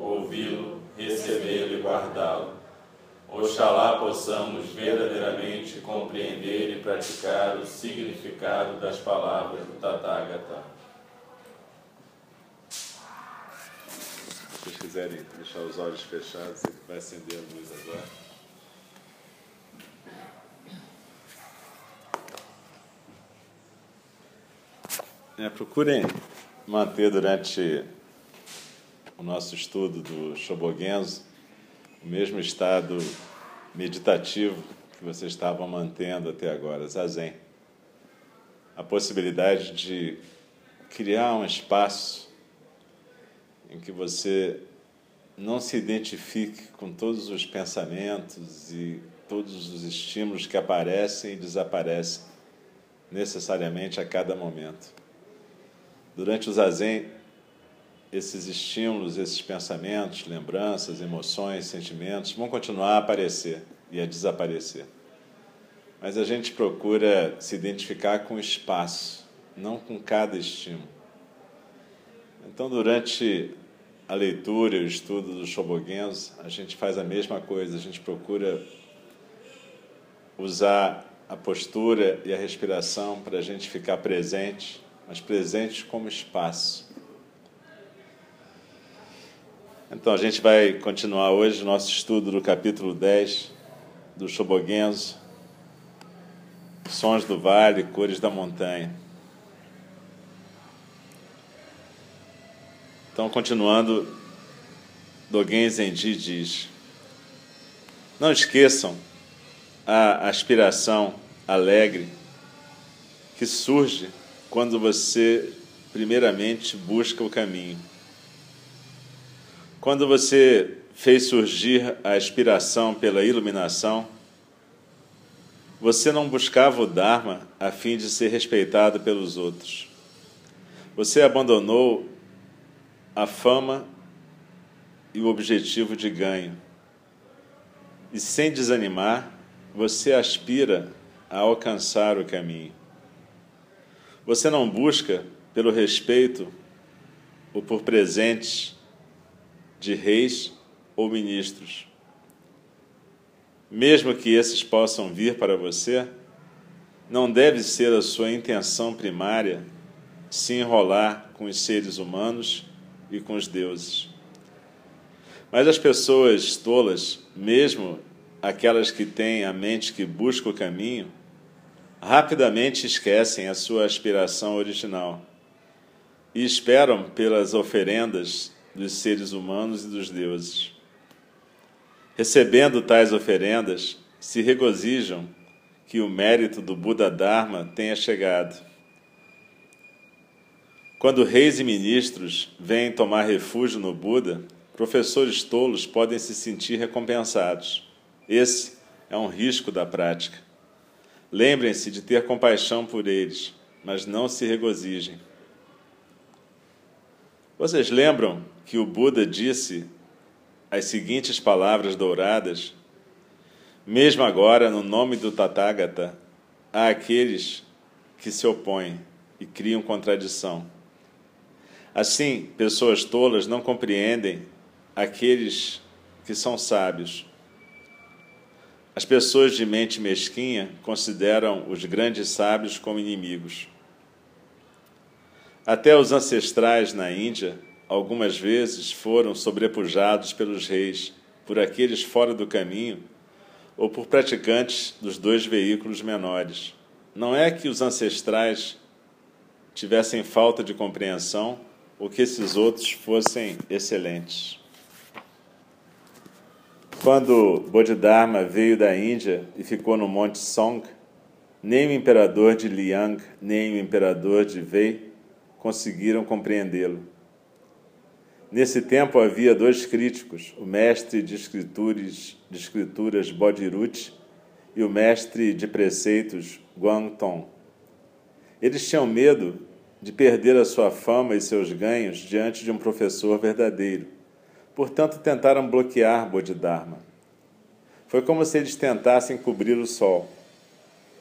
ouvi-lo, recebê-lo e guardá-lo. Oxalá possamos verdadeiramente compreender e praticar o significado das palavras do Tathagata. Se vocês quiserem deixar os olhos fechados, ele vai acender a luz agora. É, procurem manter durante o nosso estudo do Shobogenzo o mesmo estado meditativo que vocês estavam mantendo até agora, zazen. A possibilidade de criar um espaço em que você não se identifique com todos os pensamentos e todos os estímulos que aparecem e desaparecem necessariamente a cada momento. Durante o zazen, esses estímulos, esses pensamentos, lembranças, emoções, sentimentos vão continuar a aparecer e a desaparecer. Mas a gente procura se identificar com o espaço, não com cada estímulo. Então, durante a leitura e o estudo do Shobogenzo, a gente faz a mesma coisa, a gente procura usar a postura e a respiração para a gente ficar presente, mas presente como espaço então, a gente vai continuar hoje o nosso estudo do capítulo 10 do Shobogenzo, Sons do Vale, Cores da Montanha. Então, continuando, Dogen Zenji diz: Não esqueçam a aspiração alegre que surge quando você, primeiramente, busca o caminho. Quando você fez surgir a aspiração pela iluminação, você não buscava o Dharma a fim de ser respeitado pelos outros. Você abandonou a fama e o objetivo de ganho. E sem desanimar, você aspira a alcançar o caminho. Você não busca pelo respeito ou por presentes de reis ou ministros. Mesmo que esses possam vir para você, não deve ser a sua intenção primária se enrolar com os seres humanos e com os deuses. Mas as pessoas tolas, mesmo aquelas que têm a mente que busca o caminho, rapidamente esquecem a sua aspiração original e esperam pelas oferendas dos seres humanos e dos deuses. Recebendo tais oferendas, se regozijam que o mérito do Buda Dharma tenha chegado. Quando reis e ministros vêm tomar refúgio no Buda, professores tolos podem se sentir recompensados. Esse é um risco da prática. Lembrem-se de ter compaixão por eles, mas não se regozijem. Vocês lembram que o Buda disse as seguintes palavras douradas? Mesmo agora, no nome do Tathagata, há aqueles que se opõem e criam contradição. Assim, pessoas tolas não compreendem aqueles que são sábios. As pessoas de mente mesquinha consideram os grandes sábios como inimigos. Até os ancestrais na Índia, algumas vezes, foram sobrepujados pelos reis por aqueles fora do caminho ou por praticantes dos dois veículos menores. Não é que os ancestrais tivessem falta de compreensão ou que esses outros fossem excelentes. Quando Bodhidharma veio da Índia e ficou no Monte Song, nem o imperador de Liang, nem o imperador de Wei conseguiram compreendê-lo. Nesse tempo havia dois críticos, o mestre de escrituras, de escrituras Bodhiruti e o mestre de preceitos Guangtong. Eles tinham medo de perder a sua fama e seus ganhos diante de um professor verdadeiro. Portanto, tentaram bloquear Bodhidharma. Foi como se eles tentassem cobrir o sol.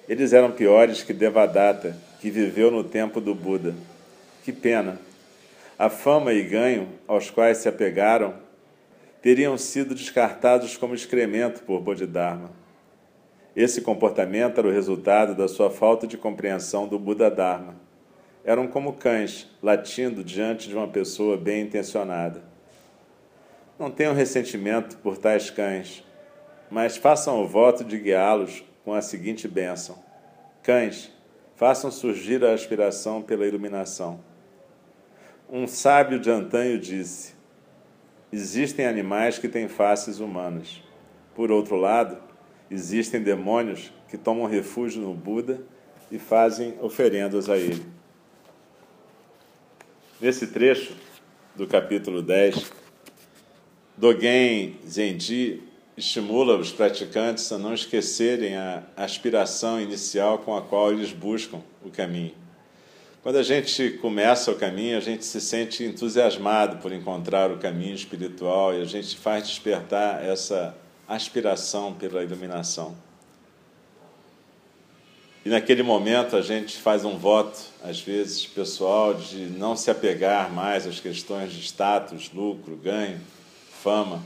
Eles eram piores que Devadatta, que viveu no tempo do Buda. Que pena! A fama e ganho aos quais se apegaram teriam sido descartados como excremento por Bodhidharma. Esse comportamento era o resultado da sua falta de compreensão do Buda Dharma. Eram como cães latindo diante de uma pessoa bem intencionada. Não tenham ressentimento por tais cães, mas façam o voto de guiá-los com a seguinte bênção: Cães, façam surgir a aspiração pela iluminação. Um sábio de antanho disse: Existem animais que têm faces humanas. Por outro lado, existem demônios que tomam refúgio no Buda e fazem oferendas a ele. Nesse trecho do capítulo 10, Dogen Zenji estimula os praticantes a não esquecerem a aspiração inicial com a qual eles buscam o caminho. Quando a gente começa o caminho, a gente se sente entusiasmado por encontrar o caminho espiritual e a gente faz despertar essa aspiração pela iluminação. E naquele momento a gente faz um voto, às vezes pessoal, de não se apegar mais às questões de status, lucro, ganho, fama,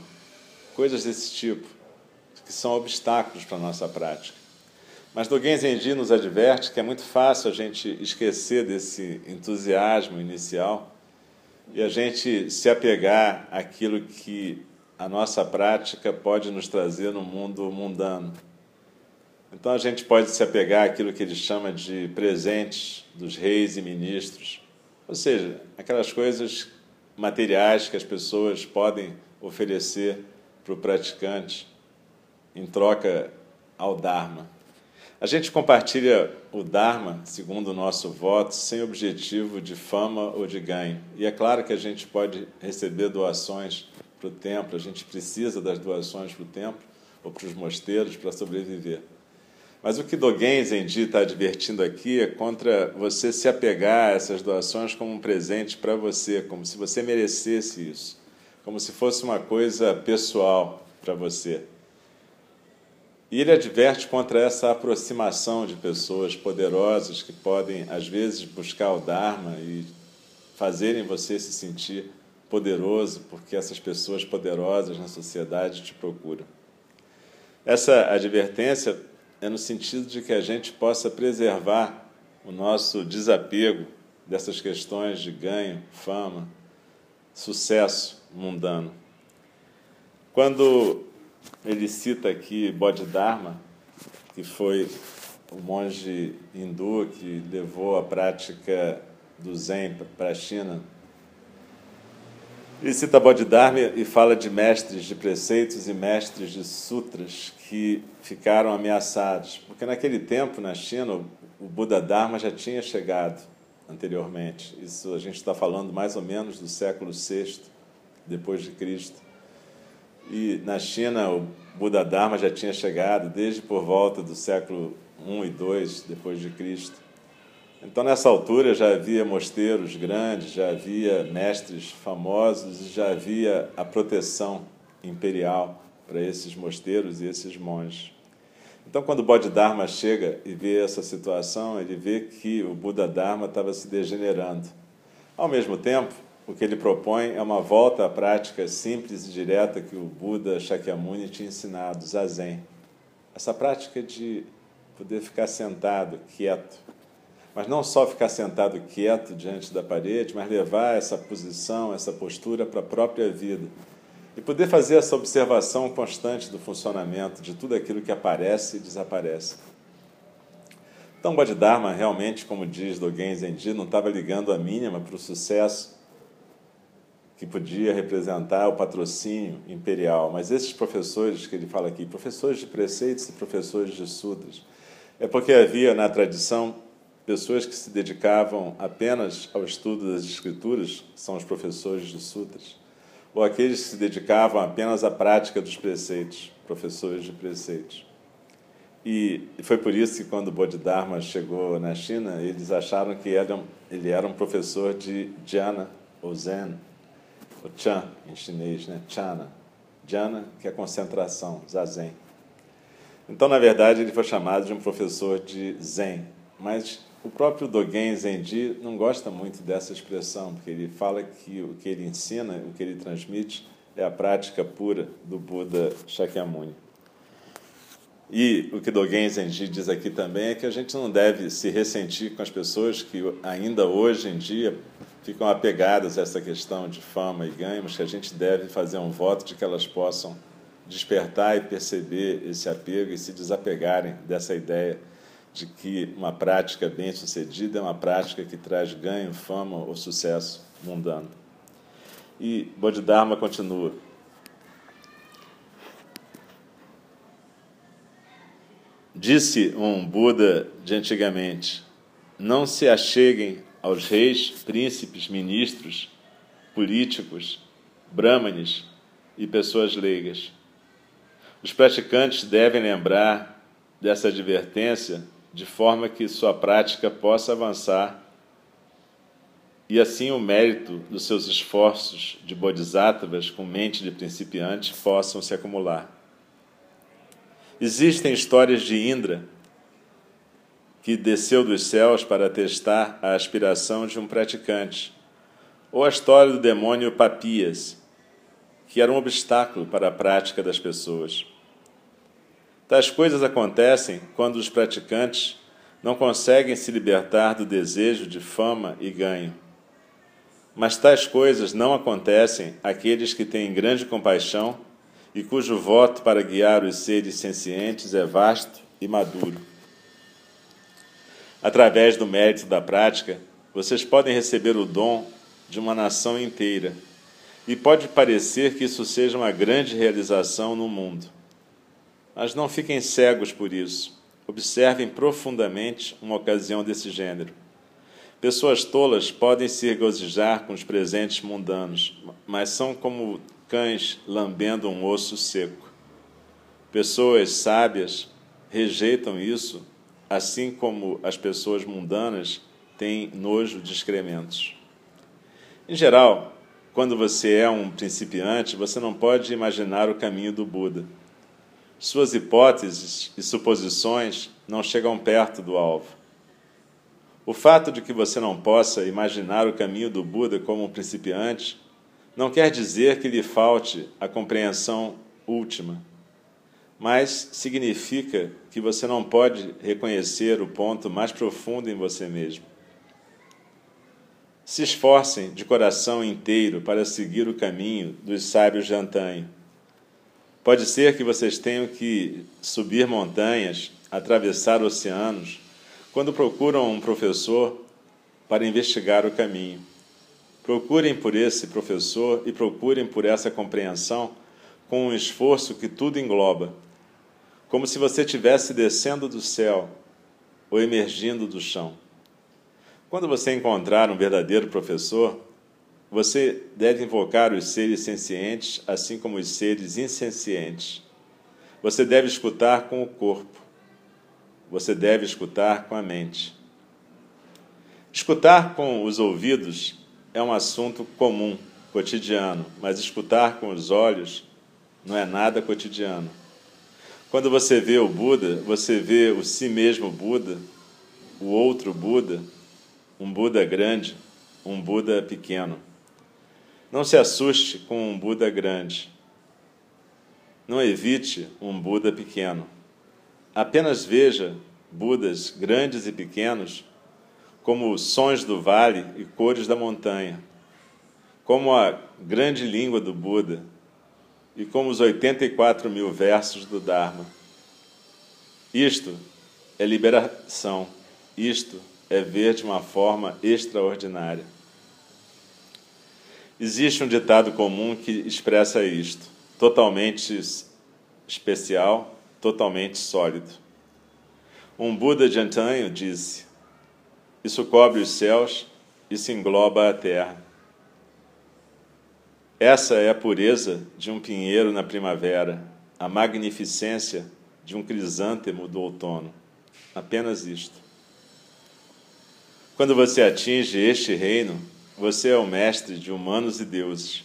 coisas desse tipo, que são obstáculos para a nossa prática. Mas Dogen Zenji nos adverte que é muito fácil a gente esquecer desse entusiasmo inicial e a gente se apegar àquilo que a nossa prática pode nos trazer no mundo mundano. Então a gente pode se apegar àquilo que ele chama de presentes dos reis e ministros, ou seja, aquelas coisas materiais que as pessoas podem oferecer para o praticante em troca ao Dharma. A gente compartilha o Dharma, segundo o nosso voto, sem objetivo de fama ou de ganho. E é claro que a gente pode receber doações para o templo, a gente precisa das doações para o templo ou para os mosteiros para sobreviver. Mas o que Dogen Zenji está advertindo aqui é contra você se apegar a essas doações como um presente para você, como se você merecesse isso, como se fosse uma coisa pessoal para você. E ele adverte contra essa aproximação de pessoas poderosas que podem, às vezes, buscar o Dharma e fazerem você se sentir poderoso, porque essas pessoas poderosas na sociedade te procuram. Essa advertência é no sentido de que a gente possa preservar o nosso desapego dessas questões de ganho, fama, sucesso mundano. Quando ele cita aqui Bodhidharma, que foi o monge hindu que levou a prática do Zen para a China ele cita Bodhidharma e fala de mestres de preceitos e mestres de sutras que ficaram ameaçados, porque naquele tempo na China o Buda Dharma já tinha chegado anteriormente. Isso a gente está falando mais ou menos do século VI depois de Cristo. E na China o Buda Dharma já tinha chegado desde por volta do século I e II depois de Cristo. Então, nessa altura, já havia mosteiros grandes, já havia mestres famosos e já havia a proteção imperial para esses mosteiros e esses monges. Então, quando o Bodhidharma chega e vê essa situação, ele vê que o Buda Dharma estava se degenerando. Ao mesmo tempo, o que ele propõe é uma volta à prática simples e direta que o Buda Shakyamuni tinha ensinado, Zazen. Essa prática de poder ficar sentado, quieto, mas não só ficar sentado quieto diante da parede, mas levar essa posição, essa postura para a própria vida. e poder fazer essa observação constante do funcionamento de tudo aquilo que aparece e desaparece. Então, Bodhidharma realmente, como diz Dogen Zenji, não estava ligando a mínima para o sucesso que podia representar o patrocínio imperial. Mas esses professores que ele fala aqui, professores de preceitos e professores de sutras, é porque havia na tradição pessoas que se dedicavam apenas ao estudo das escrituras, são os professores de sutras, ou aqueles que se dedicavam apenas à prática dos preceitos, professores de preceitos. E foi por isso que quando Bodhidharma chegou na China, eles acharam que ele era um professor de jhana ou zen, ou chan em chinês, né? Chana. Jhana, que é concentração, zazen. Então, na verdade, ele foi chamado de um professor de zen, mas o próprio Dogen Zenji não gosta muito dessa expressão, porque ele fala que o que ele ensina, o que ele transmite, é a prática pura do Buda Shakyamuni. E o que Dogen diz aqui também é que a gente não deve se ressentir com as pessoas que ainda hoje em dia ficam apegadas a essa questão de fama e ganho, mas que a gente deve fazer um voto de que elas possam despertar e perceber esse apego e se desapegarem dessa ideia de que uma prática bem-sucedida é uma prática que traz ganho, fama ou sucesso mundano. E Bodhidharma continua. Disse um Buda de antigamente: Não se acheguem aos reis, príncipes, ministros, políticos, brahmanes e pessoas leigas. Os praticantes devem lembrar dessa advertência de forma que sua prática possa avançar e assim o mérito dos seus esforços de bodhisattvas com mente de principiante possam se acumular. Existem histórias de Indra, que desceu dos céus para testar a aspiração de um praticante, ou a história do demônio Papias, que era um obstáculo para a prática das pessoas. Tais coisas acontecem quando os praticantes não conseguem se libertar do desejo de fama e ganho. Mas tais coisas não acontecem àqueles que têm grande compaixão e cujo voto para guiar os seres sencientes é vasto e maduro. Através do mérito da prática, vocês podem receber o dom de uma nação inteira. E pode parecer que isso seja uma grande realização no mundo. Mas não fiquem cegos por isso. Observem profundamente uma ocasião desse gênero. Pessoas tolas podem se regozijar com os presentes mundanos, mas são como cães lambendo um osso seco. Pessoas sábias rejeitam isso, assim como as pessoas mundanas têm nojo de excrementos. Em geral, quando você é um principiante, você não pode imaginar o caminho do Buda. Suas hipóteses e suposições não chegam perto do alvo. O fato de que você não possa imaginar o caminho do Buda como um principiante não quer dizer que lhe falte a compreensão última, mas significa que você não pode reconhecer o ponto mais profundo em você mesmo. Se esforcem de coração inteiro para seguir o caminho dos sábios de antanho. Pode ser que vocês tenham que subir montanhas, atravessar oceanos, quando procuram um professor para investigar o caminho. Procurem por esse professor e procurem por essa compreensão com um esforço que tudo engloba, como se você estivesse descendo do céu ou emergindo do chão. Quando você encontrar um verdadeiro professor, você deve invocar os seres sencientes, assim como os seres insencientes. Você deve escutar com o corpo. Você deve escutar com a mente. Escutar com os ouvidos é um assunto comum, cotidiano, mas escutar com os olhos não é nada cotidiano. Quando você vê o Buda, você vê o si mesmo Buda, o outro Buda, um Buda grande, um Buda pequeno. Não se assuste com um Buda grande. Não evite um Buda pequeno. Apenas veja Budas grandes e pequenos como sons do vale e cores da montanha, como a grande língua do Buda, e como os 84 mil versos do Dharma. Isto é liberação, isto é ver de uma forma extraordinária. Existe um ditado comum que expressa isto, totalmente especial, totalmente sólido. Um Buda de antanho disse: Isso cobre os céus, isso engloba a terra. Essa é a pureza de um pinheiro na primavera, a magnificência de um crisântemo do outono. Apenas isto. Quando você atinge este reino, você é o mestre de humanos e deuses.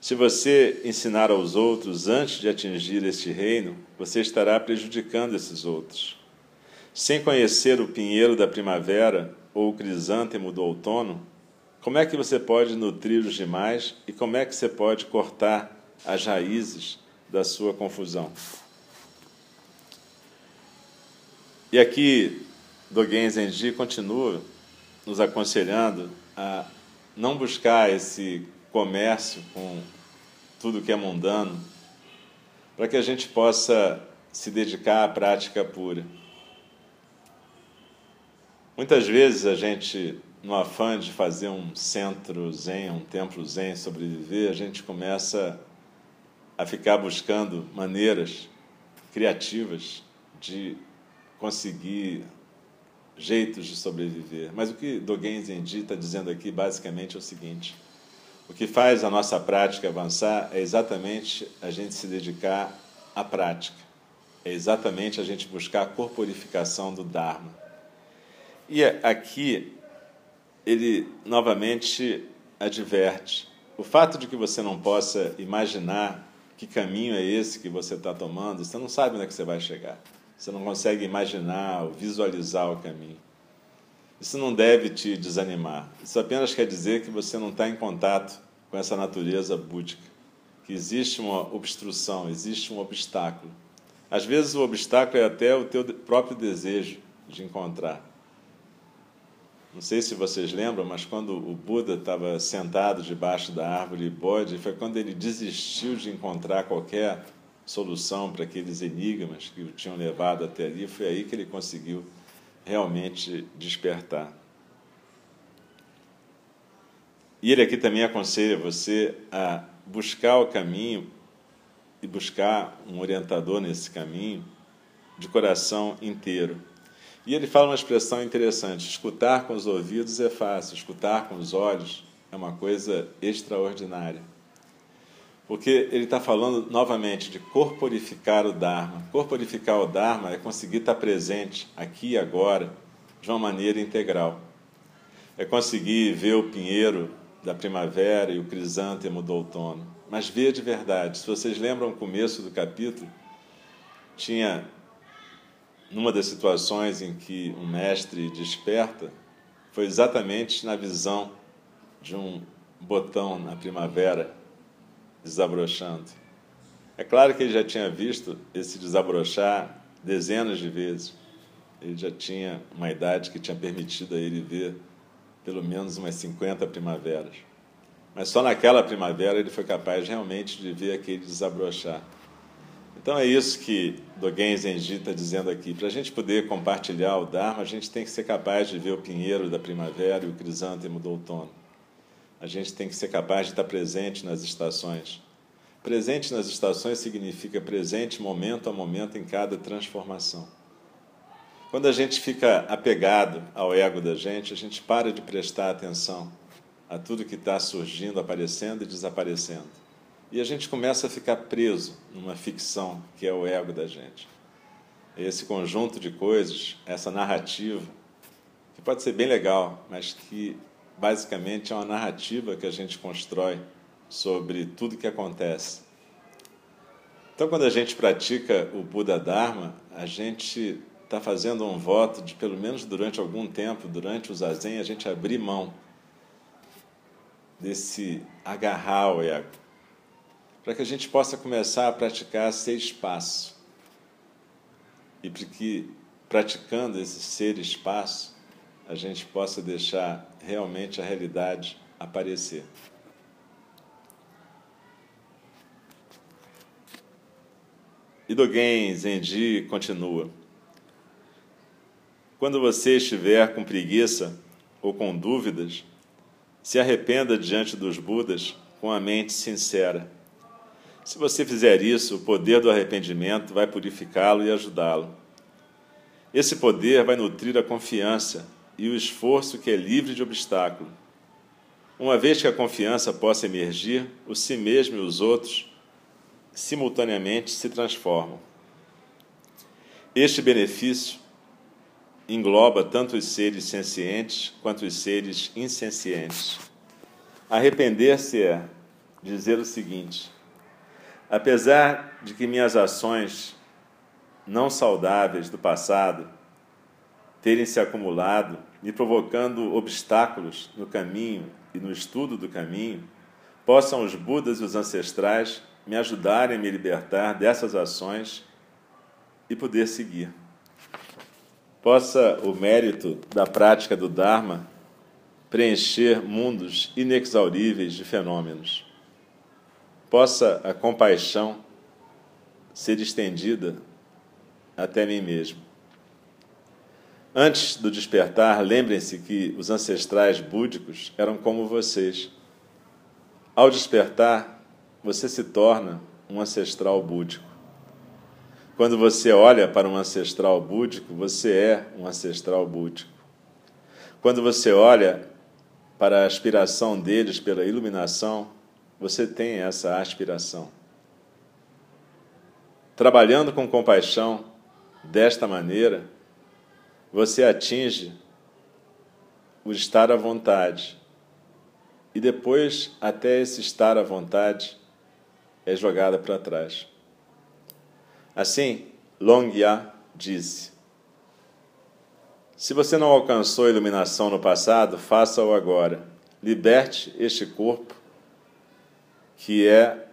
Se você ensinar aos outros antes de atingir este reino, você estará prejudicando esses outros. Sem conhecer o pinheiro da primavera ou o crisântemo do outono, como é que você pode nutrir os demais e como é que você pode cortar as raízes da sua confusão? E aqui, Dogen Zenji continua nos aconselhando a não buscar esse comércio com tudo que é mundano, para que a gente possa se dedicar à prática pura. Muitas vezes a gente no afã de fazer um centro zen, um templo zen, sobreviver, a gente começa a ficar buscando maneiras criativas de conseguir jeitos de sobreviver. Mas o que Dogen Zenji está dizendo aqui basicamente é o seguinte: o que faz a nossa prática avançar é exatamente a gente se dedicar à prática, é exatamente a gente buscar a corporificação do Dharma. E aqui ele novamente adverte: o fato de que você não possa imaginar que caminho é esse que você está tomando, você não sabe onde é que você vai chegar. Você não consegue imaginar ou visualizar o caminho. Isso não deve te desanimar. Isso apenas quer dizer que você não está em contato com essa natureza búdica, que existe uma obstrução, existe um obstáculo. Às vezes o obstáculo é até o teu próprio desejo de encontrar. Não sei se vocês lembram, mas quando o Buda estava sentado debaixo da árvore Bodhi, foi quando ele desistiu de encontrar qualquer solução para aqueles enigmas que o tinham levado até ali. Foi aí que ele conseguiu realmente despertar. E ele aqui também aconselha você a buscar o caminho e buscar um orientador nesse caminho de coração inteiro. E ele fala uma expressão interessante: escutar com os ouvidos é fácil, escutar com os olhos é uma coisa extraordinária. Porque ele está falando novamente de corporificar o Dharma. Corporificar o Dharma é conseguir estar presente aqui e agora de uma maneira integral. É conseguir ver o pinheiro da primavera e o crisântemo do outono. Mas ver de verdade. Se vocês lembram o começo do capítulo, tinha numa das situações em que um mestre desperta, foi exatamente na visão de um botão na primavera desabrochando. É claro que ele já tinha visto esse desabrochar dezenas de vezes. Ele já tinha uma idade que tinha permitido a ele ver pelo menos umas 50 primaveras. Mas só naquela primavera ele foi capaz realmente de ver aquele desabrochar. Então é isso que Dogen Zenji está dizendo aqui. Para a gente poder compartilhar o Dharma, a gente tem que ser capaz de ver o pinheiro da primavera e o crisântemo do outono. A gente tem que ser capaz de estar presente nas estações. Presente nas estações significa presente momento a momento em cada transformação. Quando a gente fica apegado ao ego da gente, a gente para de prestar atenção a tudo que está surgindo, aparecendo e desaparecendo. E a gente começa a ficar preso numa ficção que é o ego da gente. Esse conjunto de coisas, essa narrativa, que pode ser bem legal, mas que basicamente é uma narrativa que a gente constrói sobre tudo que acontece. Então, quando a gente pratica o Buda Dharma, a gente está fazendo um voto de, pelo menos durante algum tempo, durante o zazen, a gente abrir mão desse agarrar ao ego para que a gente possa começar a praticar ser espaço. E para que, praticando esse ser espaço, a gente possa deixar realmente a realidade aparecer. E Dogen continua. Quando você estiver com preguiça ou com dúvidas, se arrependa diante dos Budas com a mente sincera. Se você fizer isso, o poder do arrependimento vai purificá-lo e ajudá-lo. Esse poder vai nutrir a confiança e o esforço que é livre de obstáculo. Uma vez que a confiança possa emergir, o si mesmo e os outros simultaneamente se transformam. Este benefício engloba tanto os seres sencientes quanto os seres insencientes. Arrepender-se é dizer o seguinte: apesar de que minhas ações não saudáveis do passado terem se acumulado, me provocando obstáculos no caminho e no estudo do caminho, possam os Budas e os ancestrais me ajudarem a me libertar dessas ações e poder seguir. Possa o mérito da prática do Dharma preencher mundos inexauríveis de fenômenos. Possa a compaixão ser estendida até mim mesmo. Antes do despertar, lembrem-se que os ancestrais búdicos eram como vocês. Ao despertar, você se torna um ancestral búdico. Quando você olha para um ancestral búdico, você é um ancestral búdico. Quando você olha para a aspiração deles pela iluminação, você tem essa aspiração. Trabalhando com compaixão desta maneira, você atinge o estar à vontade. E depois, até esse estar à vontade é jogada para trás. Assim, Longya disse: Se você não alcançou a iluminação no passado, faça-o agora. Liberte este corpo, que é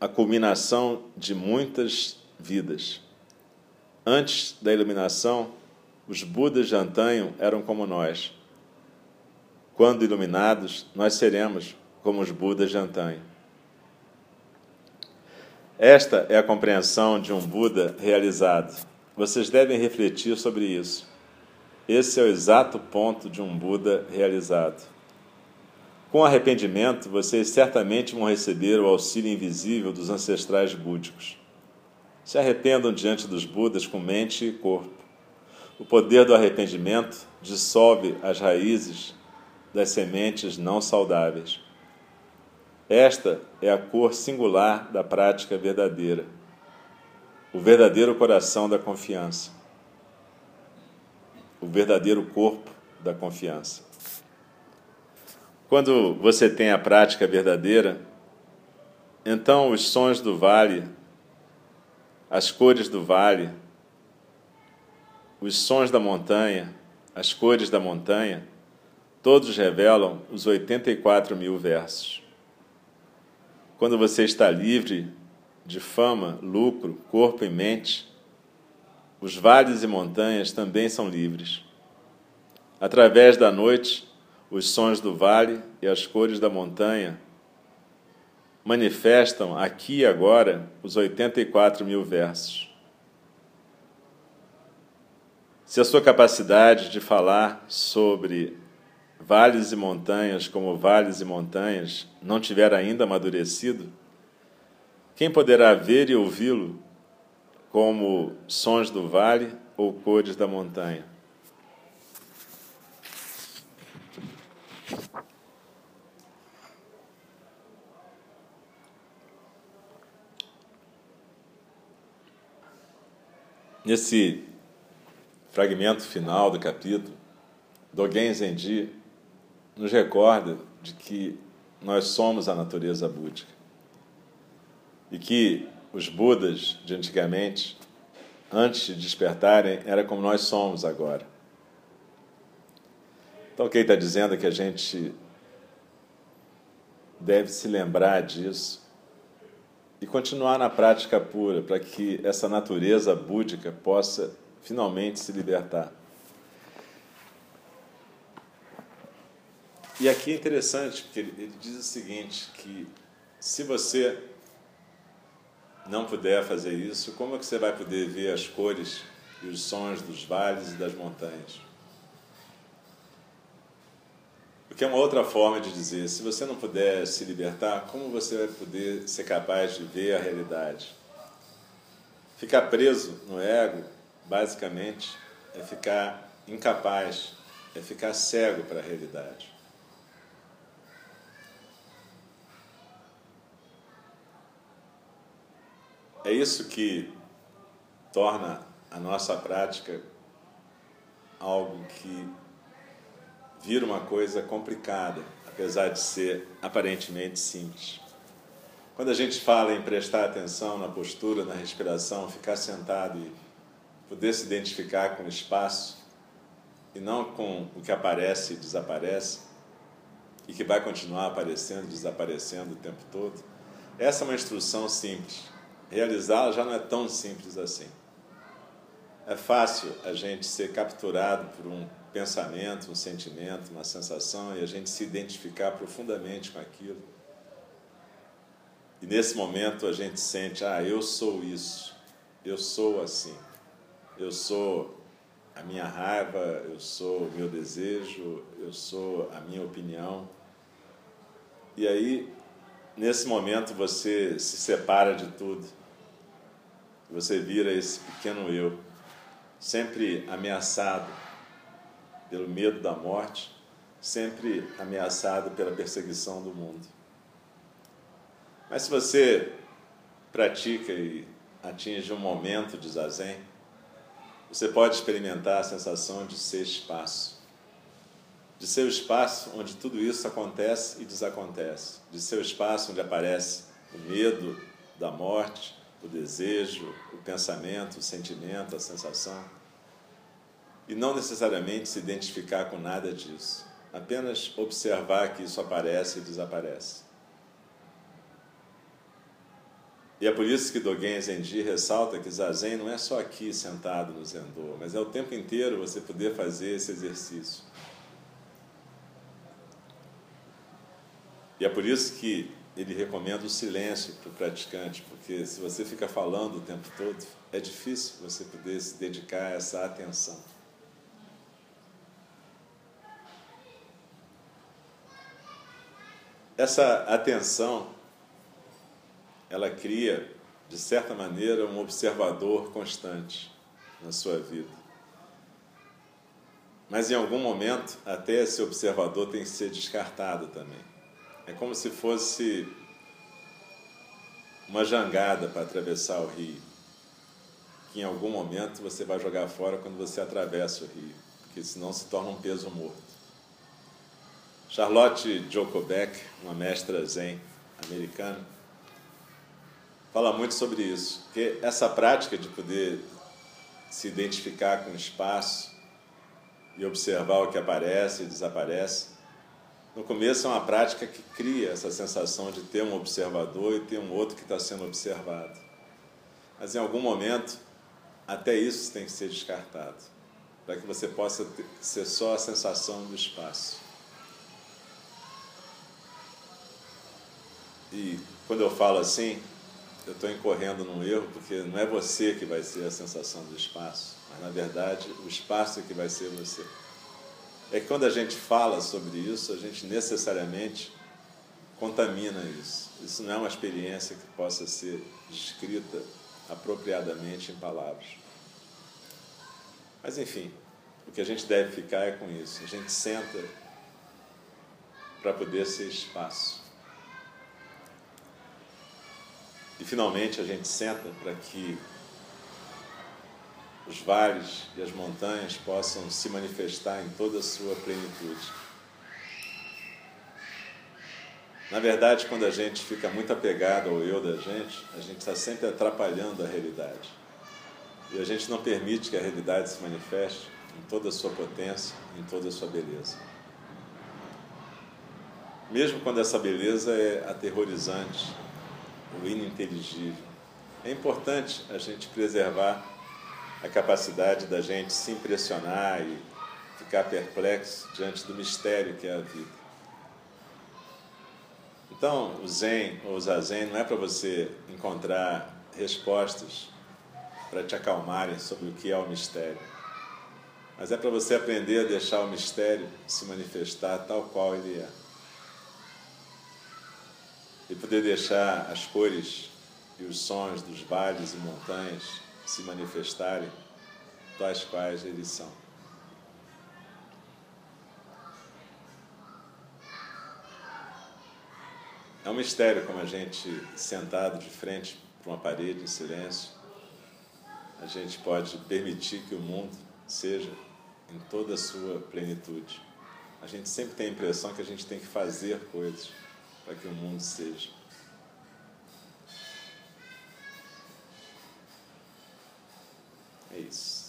a culminação de muitas vidas. Antes da iluminação, os Budas de antanho eram como nós. Quando iluminados, nós seremos como os Budas de antanho. Esta é a compreensão de um Buda realizado. Vocês devem refletir sobre isso. Esse é o exato ponto de um Buda realizado. Com arrependimento, vocês certamente vão receber o auxílio invisível dos ancestrais búdicos. Se arrependam diante dos Budas com mente e corpo. O poder do arrependimento dissolve as raízes das sementes não saudáveis. Esta é a cor singular da prática verdadeira, o verdadeiro coração da confiança, o verdadeiro corpo da confiança. Quando você tem a prática verdadeira, então os sons do vale, as cores do vale, os sons da montanha, as cores da montanha, todos revelam os 84 mil versos. Quando você está livre de fama, lucro, corpo e mente, os vales e montanhas também são livres. Através da noite, os sons do vale e as cores da montanha manifestam aqui e agora os 84 mil versos. Se a sua capacidade de falar sobre vales e montanhas como vales e montanhas não tiver ainda amadurecido, quem poderá ver e ouvi-lo como sons do vale ou cores da montanha? Nesse fragmento final do capítulo, Dogen Zenji nos recorda de que nós somos a natureza búdica e que os Budas de antigamente, antes de despertarem, era como nós somos agora. Então, quem está dizendo é que a gente deve se lembrar disso e continuar na prática pura para que essa natureza búdica possa finalmente se libertar. E aqui é interessante, porque ele, ele diz o seguinte, que se você não puder fazer isso, como é que você vai poder ver as cores e os sons dos vales e das montanhas? Porque é uma outra forma de dizer, se você não puder se libertar, como você vai poder ser capaz de ver a realidade? Ficar preso no ego, basicamente, é ficar incapaz, é ficar cego para a realidade. É isso que torna a nossa prática algo que vira uma coisa complicada, apesar de ser aparentemente simples. Quando a gente fala em prestar atenção na postura, na respiração, ficar sentado e poder se identificar com o espaço e não com o que aparece e desaparece e que vai continuar aparecendo e desaparecendo o tempo todo, essa é uma instrução simples realizá-la já não é tão simples assim. É fácil a gente ser capturado por um pensamento, um sentimento, uma sensação e a gente se identificar profundamente com aquilo. E nesse momento a gente sente: ah, eu sou isso, eu sou assim, eu sou a minha raiva, eu sou o meu desejo, eu sou a minha opinião. E aí, nesse momento, você se separa de tudo você vira esse pequeno eu, sempre ameaçado pelo medo da morte, sempre ameaçado pela perseguição do mundo. Mas se você pratica e atinge um momento de zazen, você pode experimentar a sensação de ser espaço. De ser o espaço onde tudo isso acontece e desacontece. De ser o espaço onde aparece o medo da morte, o desejo, o pensamento, o sentimento, a sensação. E não necessariamente se identificar com nada disso. Apenas observar que isso aparece e desaparece. E é por isso que Dogen Zenji ressalta que Zazen não é só aqui sentado no Zendô, mas é o tempo inteiro você poder fazer esse exercício. E é por isso que ele recomenda o silêncio para o praticante, porque se você fica falando o tempo todo, é difícil você poder se dedicar a essa atenção. Essa atenção, ela cria, de certa maneira, um observador constante na sua vida. Mas em algum momento, até esse observador tem que ser descartado também. É como se fosse uma jangada para atravessar o rio, que em algum momento você vai jogar fora quando você atravessa o rio, porque senão se torna um peso morto. Charlotte Jokobeck, uma mestra zen americana, fala muito sobre isso, que essa prática de poder se identificar com o espaço e observar o que aparece e desaparece no começo é uma prática que cria essa sensação de ter um observador e ter um outro que está sendo observado. Mas em algum momento, até isso tem que ser descartado, para que você possa ter, ser só a sensação do espaço. E quando eu falo assim, eu estou incorrendo num erro, porque não é você que vai ser a sensação do espaço, mas na verdade o espaço é que vai ser você é que quando a gente fala sobre isso, a gente necessariamente contamina isso. Isso não é uma experiência que possa ser descrita apropriadamente em palavras. Mas enfim, o que a gente deve ficar é com isso. A gente senta para poder ser espaço. E finalmente a gente senta para que os vales e as montanhas possam se manifestar em toda a sua plenitude. Na verdade, quando a gente fica muito apegado ao eu da gente, a gente está sempre atrapalhando a realidade. E a gente não permite que a realidade se manifeste em toda a sua potência, em toda a sua beleza. Mesmo quando essa beleza é aterrorizante ou ininteligível, é importante a gente preservar a capacidade da gente se impressionar e ficar perplexo diante do mistério que é a vida. Então, o Zen ou o Zazen não é para você encontrar respostas para te acalmarem sobre o que é o mistério. Mas é para você aprender a deixar o mistério se manifestar tal qual ele é. E poder deixar as cores e os sons dos vales e montanhas se manifestarem tais quais eles são. É um mistério como a gente, sentado de frente para uma parede em silêncio, a gente pode permitir que o mundo seja em toda a sua plenitude. A gente sempre tem a impressão que a gente tem que fazer coisas para que o mundo seja. É isso.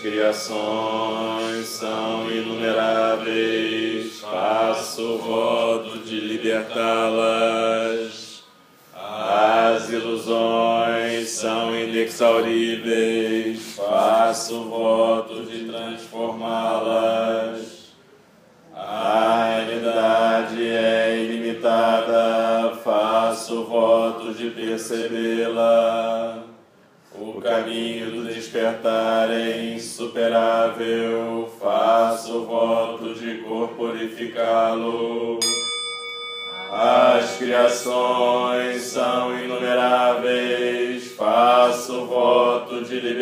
criações são inumeráveis, faço voto de libertá-las. Inexauríveis, faço voto de transformá-las. A realidade é ilimitada, faço voto de percebê-la. O caminho do despertar é insuperável, faço voto de corporificá-lo. As criações são inumeráveis,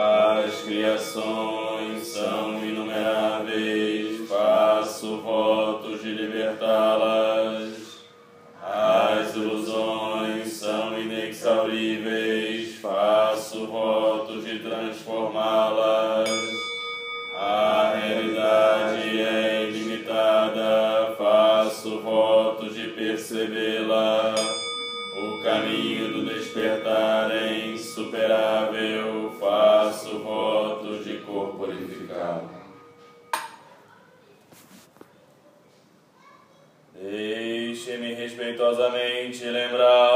As criações são inumeráveis, faço votos de libertá-las. As ilusões são inexauríveis faço votos de transformá-las. A realidade é ilimitada, faço votos de percebê-la. O caminho do despertar é insuperável, respeitosamente lembrá-lo.